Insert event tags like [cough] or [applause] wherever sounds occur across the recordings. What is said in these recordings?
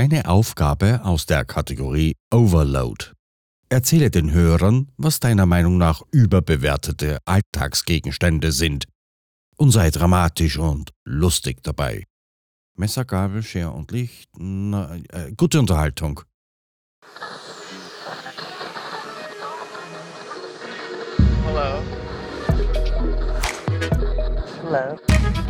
Eine Aufgabe aus der Kategorie Overload. Erzähle den Hörern, was deiner Meinung nach überbewertete Alltagsgegenstände sind und sei dramatisch und lustig dabei. Messer, Gabel, Schere und Licht. Na, äh, gute Unterhaltung. Hello. Hello.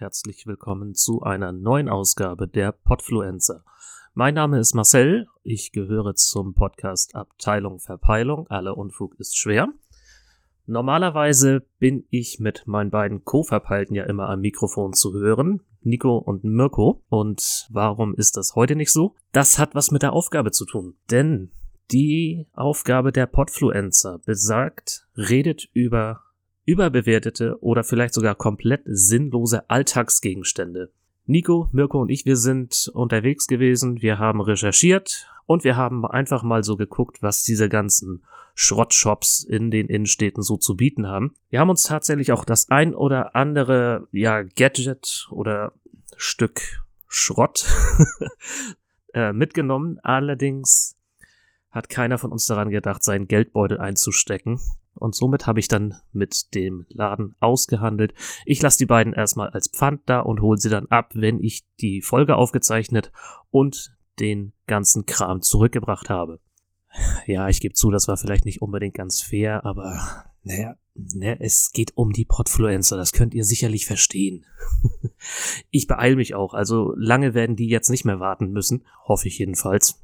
Herzlich willkommen zu einer neuen Ausgabe der Podfluencer. Mein Name ist Marcel, ich gehöre zum Podcast Abteilung Verpeilung, alle Unfug ist schwer. Normalerweise bin ich mit meinen beiden Co-Verpeilten ja immer am Mikrofon zu hören, Nico und Mirko. Und warum ist das heute nicht so? Das hat was mit der Aufgabe zu tun. Denn die Aufgabe der Podfluencer besagt, redet über überbewertete oder vielleicht sogar komplett sinnlose Alltagsgegenstände. Nico, Mirko und ich, wir sind unterwegs gewesen, wir haben recherchiert und wir haben einfach mal so geguckt, was diese ganzen Schrottshops in den Innenstädten so zu bieten haben. Wir haben uns tatsächlich auch das ein oder andere, ja, Gadget oder Stück Schrott [laughs] äh, mitgenommen. Allerdings hat keiner von uns daran gedacht, seinen Geldbeutel einzustecken. Und somit habe ich dann mit dem Laden ausgehandelt. Ich lasse die beiden erstmal als Pfand da und hole sie dann ab, wenn ich die Folge aufgezeichnet und den ganzen Kram zurückgebracht habe. Ja, ich gebe zu, das war vielleicht nicht unbedingt ganz fair, aber naja, ne, es geht um die Podfluencer, das könnt ihr sicherlich verstehen. [laughs] ich beeil mich auch, also lange werden die jetzt nicht mehr warten müssen, hoffe ich jedenfalls.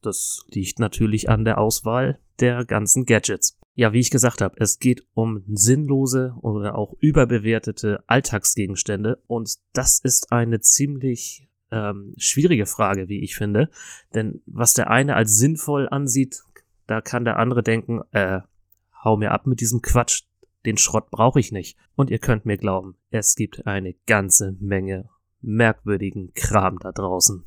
Das liegt natürlich an der Auswahl der ganzen Gadgets. Ja, wie ich gesagt habe, es geht um sinnlose oder auch überbewertete Alltagsgegenstände und das ist eine ziemlich ähm, schwierige Frage, wie ich finde. Denn was der eine als sinnvoll ansieht, da kann der andere denken, äh, hau mir ab mit diesem Quatsch, den Schrott brauche ich nicht. Und ihr könnt mir glauben, es gibt eine ganze Menge merkwürdigen Kram da draußen.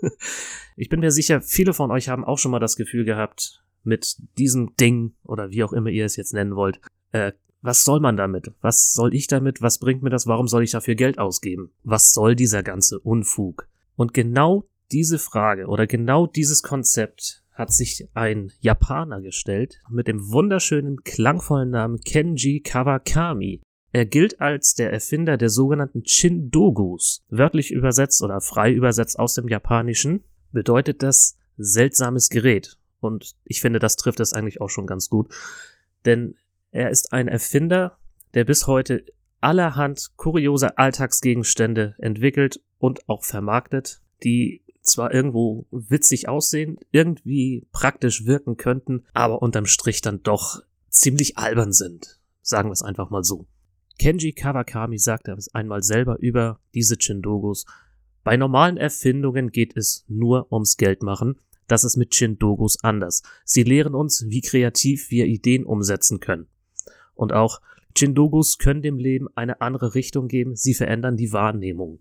[laughs] ich bin mir sicher, viele von euch haben auch schon mal das Gefühl gehabt, mit diesem Ding oder wie auch immer ihr es jetzt nennen wollt, äh, was soll man damit? Was soll ich damit? Was bringt mir das? Warum soll ich dafür Geld ausgeben? Was soll dieser ganze Unfug? Und genau diese Frage oder genau dieses Konzept hat sich ein Japaner gestellt mit dem wunderschönen, klangvollen Namen Kenji Kawakami. Er gilt als der Erfinder der sogenannten Chindogus. Wörtlich übersetzt oder frei übersetzt aus dem Japanischen bedeutet das seltsames Gerät. Und ich finde, das trifft es eigentlich auch schon ganz gut. Denn er ist ein Erfinder, der bis heute allerhand kuriose Alltagsgegenstände entwickelt und auch vermarktet, die zwar irgendwo witzig aussehen, irgendwie praktisch wirken könnten, aber unterm Strich dann doch ziemlich albern sind. Sagen wir es einfach mal so. Kenji Kawakami sagte einmal selber über diese Chindogos, bei normalen Erfindungen geht es nur ums Geldmachen, das ist mit Chindogos anders. Sie lehren uns, wie kreativ wir Ideen umsetzen können. Und auch Chindogos können dem Leben eine andere Richtung geben, sie verändern die Wahrnehmung.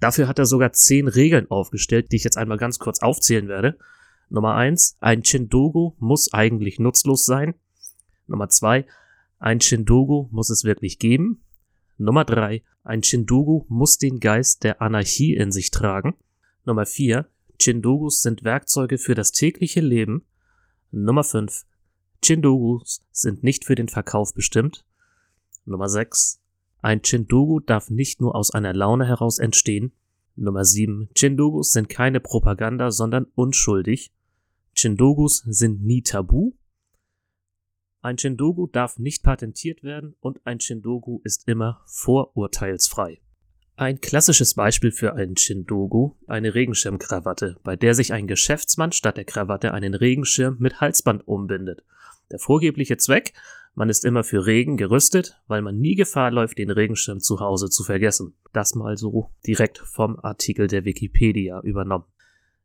Dafür hat er sogar zehn Regeln aufgestellt, die ich jetzt einmal ganz kurz aufzählen werde. Nummer eins: Ein Chindogo muss eigentlich nutzlos sein. Nummer zwei: Ein Chindogo muss es wirklich geben. Nummer drei: Ein Chindogo muss den Geist der Anarchie in sich tragen. Nummer vier: Chindogus sind Werkzeuge für das tägliche Leben. Nummer 5. Chindogus sind nicht für den Verkauf bestimmt. Nummer 6. Ein Chindogu darf nicht nur aus einer Laune heraus entstehen. Nummer 7. Chindogus sind keine Propaganda, sondern unschuldig. Chindogus sind nie tabu. Ein Chindogu darf nicht patentiert werden und ein Chindogu ist immer vorurteilsfrei. Ein klassisches Beispiel für ein Chindogu, eine Regenschirmkrawatte, bei der sich ein Geschäftsmann statt der Krawatte einen Regenschirm mit Halsband umbindet. Der vorgebliche Zweck? Man ist immer für Regen gerüstet, weil man nie Gefahr läuft, den Regenschirm zu Hause zu vergessen. Das mal so direkt vom Artikel der Wikipedia übernommen.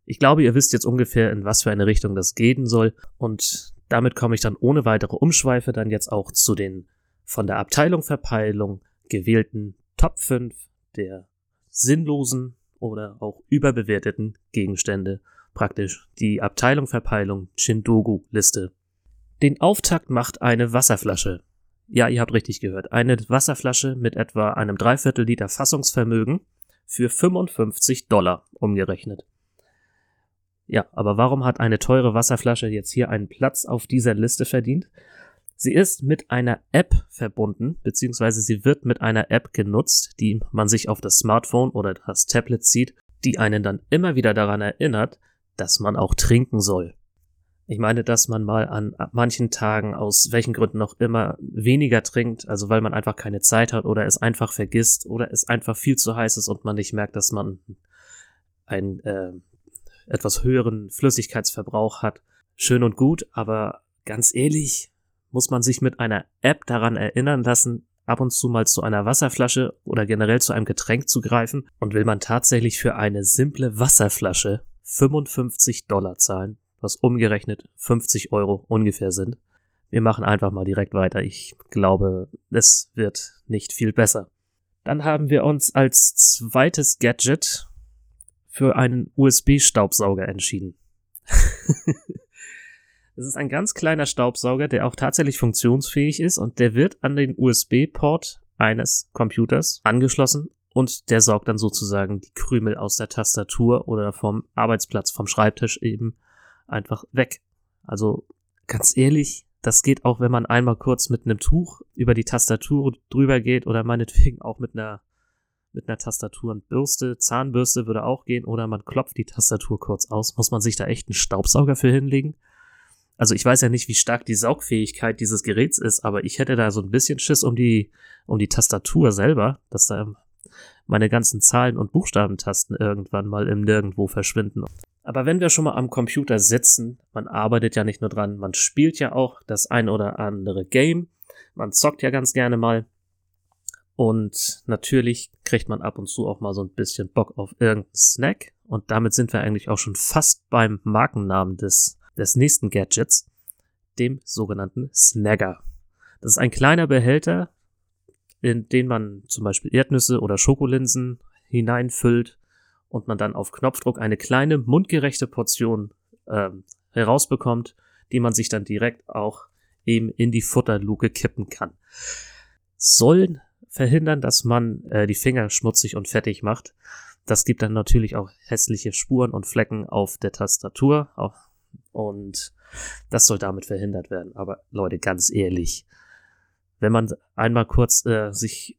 Ich glaube, ihr wisst jetzt ungefähr, in was für eine Richtung das gehen soll und damit komme ich dann ohne weitere Umschweife dann jetzt auch zu den von der Abteilung Verpeilung gewählten Top 5 der sinnlosen oder auch überbewerteten Gegenstände, praktisch die Abteilung Verpeilung Chindogu Liste. Den Auftakt macht eine Wasserflasche. Ja, ihr habt richtig gehört. Eine Wasserflasche mit etwa einem Dreiviertel Liter Fassungsvermögen für 55 Dollar umgerechnet. Ja, aber warum hat eine teure Wasserflasche jetzt hier einen Platz auf dieser Liste verdient? Sie ist mit einer App verbunden, beziehungsweise sie wird mit einer App genutzt, die man sich auf das Smartphone oder das Tablet zieht, die einen dann immer wieder daran erinnert, dass man auch trinken soll. Ich meine, dass man mal an manchen Tagen aus welchen Gründen noch immer weniger trinkt, also weil man einfach keine Zeit hat oder es einfach vergisst oder es einfach viel zu heiß ist und man nicht merkt, dass man einen äh, etwas höheren Flüssigkeitsverbrauch hat. Schön und gut, aber ganz ehrlich, muss man sich mit einer App daran erinnern lassen, ab und zu mal zu einer Wasserflasche oder generell zu einem Getränk zu greifen und will man tatsächlich für eine simple Wasserflasche 55 Dollar zahlen, was umgerechnet 50 Euro ungefähr sind. Wir machen einfach mal direkt weiter. Ich glaube, es wird nicht viel besser. Dann haben wir uns als zweites Gadget für einen USB-Staubsauger entschieden. [laughs] Es ist ein ganz kleiner Staubsauger, der auch tatsächlich funktionsfähig ist und der wird an den USB-Port eines Computers angeschlossen und der saugt dann sozusagen die Krümel aus der Tastatur oder vom Arbeitsplatz, vom Schreibtisch eben einfach weg. Also ganz ehrlich, das geht auch, wenn man einmal kurz mit einem Tuch über die Tastatur drüber geht oder meinetwegen auch mit einer mit einer Tastatur und Bürste, Zahnbürste würde auch gehen oder man klopft die Tastatur kurz aus. Muss man sich da echt einen Staubsauger für hinlegen? Also ich weiß ja nicht, wie stark die Saugfähigkeit dieses Geräts ist, aber ich hätte da so ein bisschen Schiss um die, um die Tastatur selber, dass da meine ganzen Zahlen und Buchstabentasten irgendwann mal im Nirgendwo verschwinden. Aber wenn wir schon mal am Computer sitzen, man arbeitet ja nicht nur dran, man spielt ja auch das ein oder andere Game, man zockt ja ganz gerne mal. Und natürlich kriegt man ab und zu auch mal so ein bisschen Bock auf irgendeinen Snack. Und damit sind wir eigentlich auch schon fast beim Markennamen des des nächsten Gadgets, dem sogenannten Snagger. Das ist ein kleiner Behälter, in den man zum Beispiel Erdnüsse oder Schokolinsen hineinfüllt und man dann auf Knopfdruck eine kleine mundgerechte Portion äh, herausbekommt, die man sich dann direkt auch eben in die Futterluke kippen kann. Sollen verhindern, dass man äh, die Finger schmutzig und fettig macht. Das gibt dann natürlich auch hässliche Spuren und Flecken auf der Tastatur, auch und das soll damit verhindert werden. Aber Leute, ganz ehrlich, wenn man einmal kurz äh, sich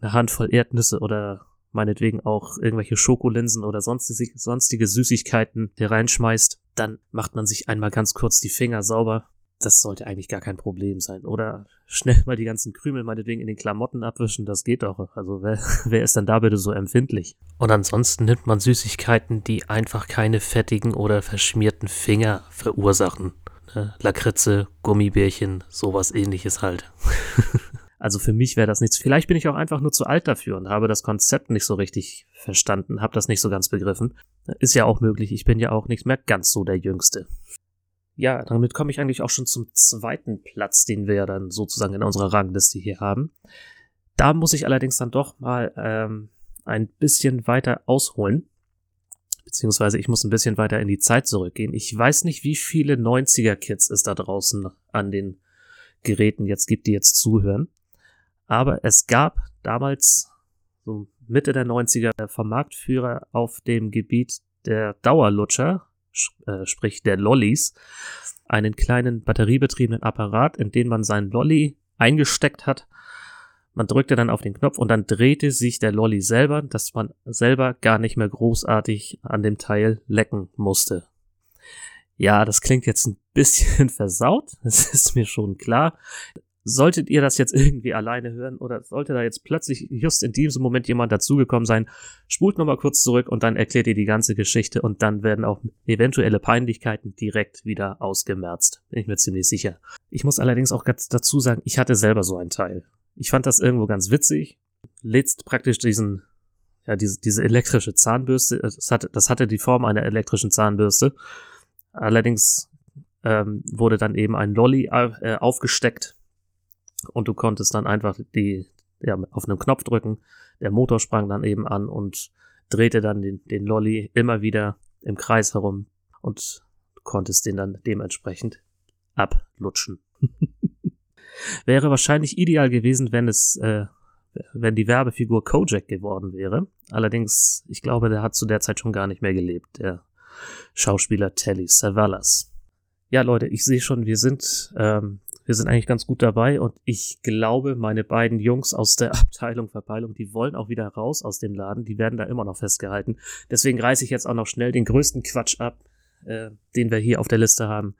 eine Handvoll Erdnüsse oder meinetwegen auch irgendwelche Schokolinsen oder sonstige, sonstige Süßigkeiten hier reinschmeißt, dann macht man sich einmal ganz kurz die Finger sauber das sollte eigentlich gar kein Problem sein. Oder schnell mal die ganzen Krümel meinetwegen in den Klamotten abwischen, das geht doch. Also wer, [laughs] wer ist denn da bitte so empfindlich? Und ansonsten nimmt man Süßigkeiten, die einfach keine fettigen oder verschmierten Finger verursachen. Ne? Lakritze, Gummibärchen, sowas ähnliches halt. [laughs] also für mich wäre das nichts. Vielleicht bin ich auch einfach nur zu alt dafür und habe das Konzept nicht so richtig verstanden, habe das nicht so ganz begriffen. Ist ja auch möglich, ich bin ja auch nicht mehr ganz so der Jüngste. Ja, damit komme ich eigentlich auch schon zum zweiten Platz, den wir ja dann sozusagen in unserer Rangliste hier haben. Da muss ich allerdings dann doch mal ähm, ein bisschen weiter ausholen. Beziehungsweise ich muss ein bisschen weiter in die Zeit zurückgehen. Ich weiß nicht, wie viele 90er-Kids es da draußen an den Geräten jetzt gibt, die jetzt zuhören. Aber es gab damals, so Mitte der 90er, vom Marktführer auf dem Gebiet der Dauerlutscher, äh, sprich der Lollis, einen kleinen batteriebetriebenen Apparat, in den man seinen Lolly eingesteckt hat. Man drückte dann auf den Knopf und dann drehte sich der Lolly selber, dass man selber gar nicht mehr großartig an dem Teil lecken musste. Ja, das klingt jetzt ein bisschen [laughs] versaut, [laughs] das ist mir schon klar. Solltet ihr das jetzt [laughs] irgendwie alleine hören oder sollte da jetzt plötzlich just in diesem Moment jemand dazugekommen sein, spult nochmal kurz zurück und dann erklärt ihr die ganze Geschichte und dann werden auch eventuelle Peinlichkeiten direkt wieder ausgemerzt. Bin ich mir ziemlich sicher. Ich muss allerdings auch ganz dazu sagen, ich hatte selber so einen Teil. Ich fand das irgendwo ganz witzig. Lädst praktisch diesen, ja, diese, diese elektrische Zahnbürste, das hatte, das hatte die Form einer elektrischen Zahnbürste. Allerdings ähm, wurde dann eben ein Lolly äh, aufgesteckt und du konntest dann einfach die, ja, auf einen Knopf drücken, der Motor sprang dann eben an und drehte dann den, den Lolly immer wieder im Kreis herum und konntest den dann dementsprechend ablutschen. [laughs] wäre wahrscheinlich ideal gewesen, wenn es, äh, wenn die Werbefigur Kojak geworden wäre. Allerdings, ich glaube, der hat zu der Zeit schon gar nicht mehr gelebt, der Schauspieler Telly Savalas. Ja, Leute, ich sehe schon, wir sind ähm, wir sind eigentlich ganz gut dabei und ich glaube, meine beiden Jungs aus der [laughs] Abteilung Verpeilung, die wollen auch wieder raus aus dem Laden, die werden da immer noch festgehalten. Deswegen reiße ich jetzt auch noch schnell den größten Quatsch ab, äh, den wir hier auf der Liste haben.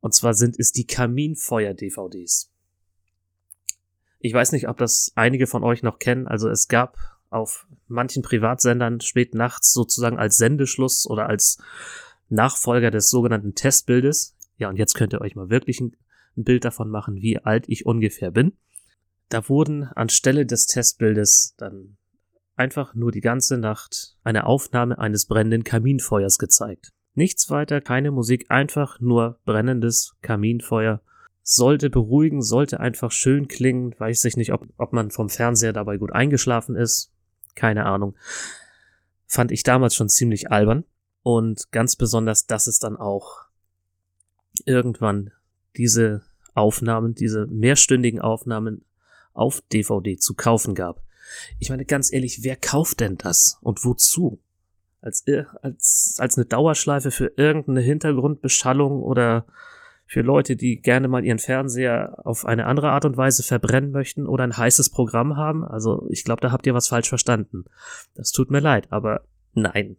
Und zwar sind es die Kaminfeuer-DVDs. Ich weiß nicht, ob das einige von euch noch kennen. Also es gab auf manchen Privatsendern spät nachts sozusagen als Sendeschluss oder als Nachfolger des sogenannten Testbildes. Ja, und jetzt könnt ihr euch mal wirklich ein ein Bild davon machen, wie alt ich ungefähr bin. Da wurden anstelle des Testbildes dann einfach nur die ganze Nacht eine Aufnahme eines brennenden Kaminfeuers gezeigt. Nichts weiter, keine Musik, einfach nur brennendes Kaminfeuer. Sollte beruhigen, sollte einfach schön klingen. Weiß ich nicht, ob, ob man vom Fernseher dabei gut eingeschlafen ist. Keine Ahnung. Fand ich damals schon ziemlich albern. Und ganz besonders, dass es dann auch irgendwann diese Aufnahmen, diese mehrstündigen Aufnahmen auf DVD zu kaufen gab. Ich meine, ganz ehrlich, wer kauft denn das und wozu? Als, als, als eine Dauerschleife für irgendeine Hintergrundbeschallung oder für Leute, die gerne mal ihren Fernseher auf eine andere Art und Weise verbrennen möchten oder ein heißes Programm haben. Also ich glaube, da habt ihr was falsch verstanden. Das tut mir leid, aber nein.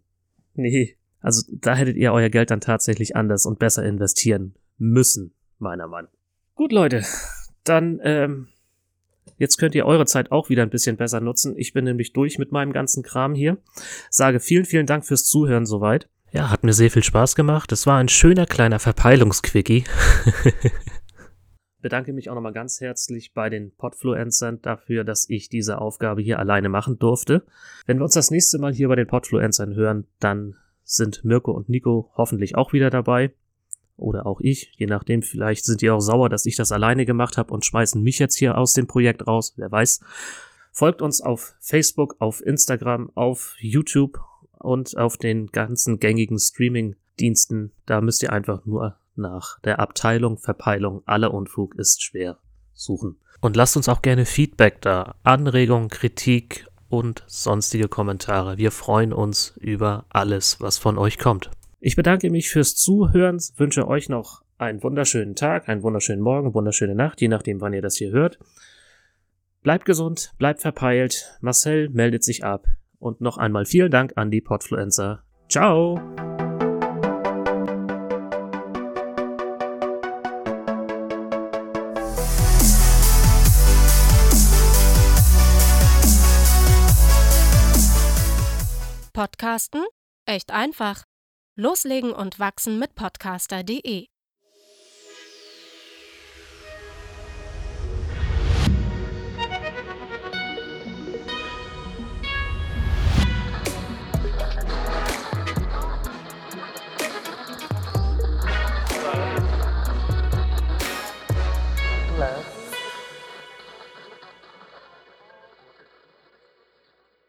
Nee. Also da hättet ihr euer Geld dann tatsächlich anders und besser investieren müssen meiner Meinung. Gut, Leute, dann ähm, jetzt könnt ihr eure Zeit auch wieder ein bisschen besser nutzen. Ich bin nämlich durch mit meinem ganzen Kram hier. Sage vielen, vielen Dank fürs Zuhören soweit. Ja, hat mir sehr viel Spaß gemacht. Es war ein schöner kleiner Verpeilungsquickie. [laughs] Bedanke mich auch nochmal ganz herzlich bei den Podfluencern dafür, dass ich diese Aufgabe hier alleine machen durfte. Wenn wir uns das nächste Mal hier bei den Podfluencern hören, dann sind Mirko und Nico hoffentlich auch wieder dabei oder auch ich, je nachdem, vielleicht sind die auch sauer, dass ich das alleine gemacht habe und schmeißen mich jetzt hier aus dem Projekt raus, wer weiß. Folgt uns auf Facebook, auf Instagram, auf YouTube und auf den ganzen gängigen Streaming-Diensten. Da müsst ihr einfach nur nach der Abteilung Verpeilung aller Unfug ist schwer suchen. Und lasst uns auch gerne Feedback da, Anregungen, Kritik und sonstige Kommentare. Wir freuen uns über alles, was von euch kommt. Ich bedanke mich fürs Zuhören, wünsche euch noch einen wunderschönen Tag, einen wunderschönen Morgen, wunderschöne Nacht, je nachdem, wann ihr das hier hört. Bleibt gesund, bleibt verpeilt. Marcel meldet sich ab. Und noch einmal vielen Dank an die Podfluencer. Ciao! Podcasten? Echt einfach. Loslegen und wachsen mit podcaster.de